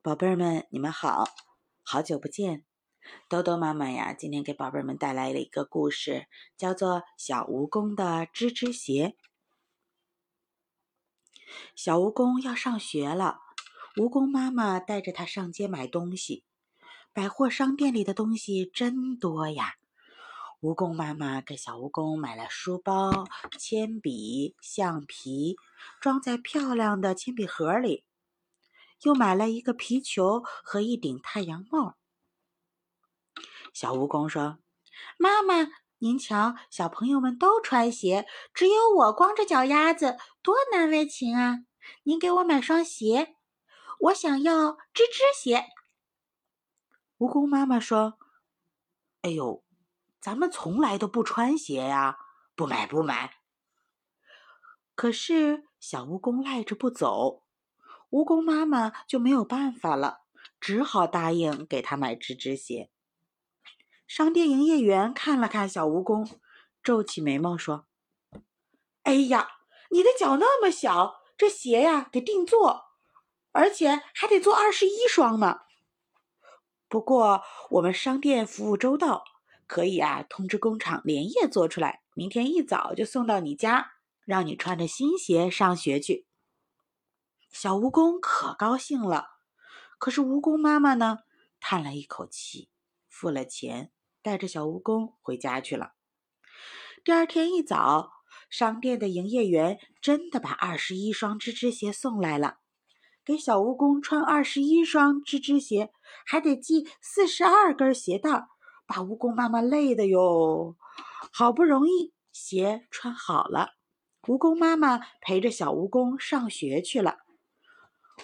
宝贝儿们，你们好，好久不见。豆豆妈妈呀，今天给宝贝儿们带来了一个故事，叫做《小蜈蚣的吱吱鞋》。小蜈蚣要上学了，蜈蚣妈妈带着它上街买东西。百货商店里的东西真多呀！蜈蚣妈妈给小蜈蚣买了书包、铅笔、橡皮，装在漂亮的铅笔盒里。又买了一个皮球和一顶太阳帽。小蜈蚣说：“妈妈，您瞧，小朋友们都穿鞋，只有我光着脚丫子，多难为情啊！您给我买双鞋，我想要吱吱鞋。”蜈蚣妈妈说：“哎呦，咱们从来都不穿鞋呀，不买不买。”可是小蜈蚣赖着不走。蜈蚣妈妈就没有办法了，只好答应给他买只只鞋。商店营业员看了看小蜈蚣，皱起眉毛说：“哎呀，你的脚那么小，这鞋呀得定做，而且还得做二十一双呢。不过我们商店服务周到，可以啊通知工厂连夜做出来，明天一早就送到你家，让你穿着新鞋上学去。”小蜈蚣可高兴了，可是蜈蚣妈妈呢，叹了一口气，付了钱，带着小蜈蚣回家去了。第二天一早，商店的营业员真的把二十一双吱吱鞋送来了。给小蜈蚣穿二十一双吱吱鞋，还得系四十二根鞋带儿，把蜈蚣妈妈累的哟。好不容易鞋穿好了，蜈蚣妈妈陪着小蜈蚣上学去了。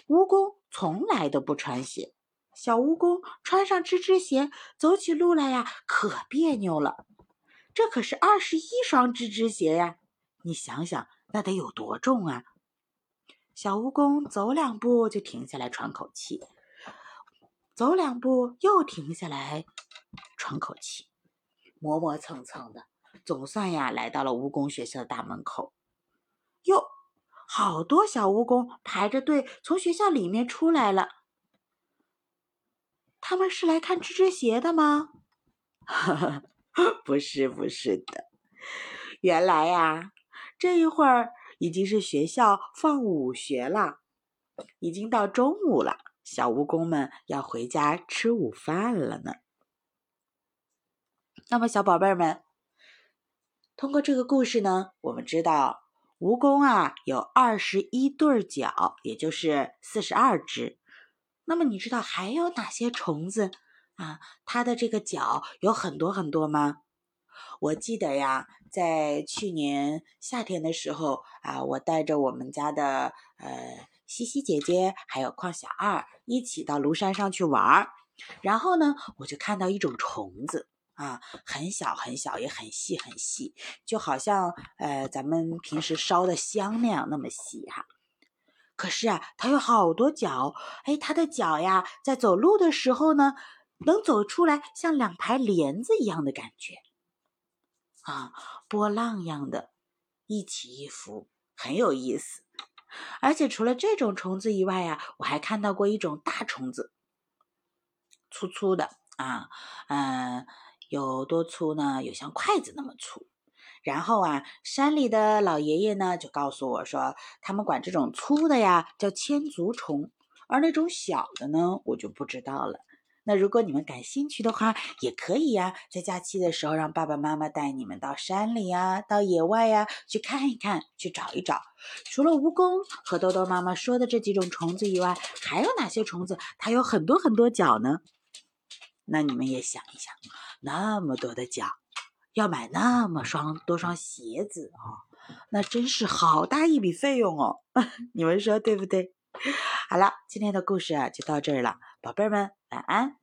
蜈蚣从来都不穿鞋，小蜈蚣穿上吱吱鞋，走起路来呀可别扭了。这可是二十一双吱吱鞋呀，你想想，那得有多重啊！小蜈蚣走两步就停下来喘口气，走两步又停下来喘口气，磨磨蹭蹭的，总算呀来到了蜈蚣学校的大门口。哟！好多小蜈蚣排着队从学校里面出来了，他们是来看吱吱鞋的吗？不是，不是的。原来呀，这一会儿已经是学校放午学了，已经到中午了，小蜈蚣们要回家吃午饭了呢。那么，小宝贝们，通过这个故事呢，我们知道。蜈蚣啊，有二十一对脚，也就是四十二只。那么你知道还有哪些虫子啊？它的这个脚有很多很多吗？我记得呀，在去年夏天的时候啊，我带着我们家的呃西西姐姐还有邝小二一起到庐山上去玩儿，然后呢，我就看到一种虫子。啊，很小很小，也很细很细，就好像呃咱们平时烧的香那样那么细哈。可是啊，它有好多脚，哎，它的脚呀，在走路的时候呢，能走出来像两排帘子一样的感觉，啊，波浪样的，一起一伏，很有意思。而且除了这种虫子以外呀，我还看到过一种大虫子，粗粗的啊，嗯。有多粗呢？有像筷子那么粗。然后啊，山里的老爷爷呢就告诉我说，他们管这种粗的呀叫千足虫，而那种小的呢，我就不知道了。那如果你们感兴趣的话，也可以呀，在假期的时候让爸爸妈妈带你们到山里呀，到野外呀去看一看，去找一找。除了蜈蚣和豆豆妈妈说的这几种虫子以外，还有哪些虫子它有很多很多脚呢？那你们也想一想。那么多的脚，要买那么双多双鞋子啊，那真是好大一笔费用哦！你们说对不对？好了，今天的故事啊就到这儿了，宝贝儿们晚安。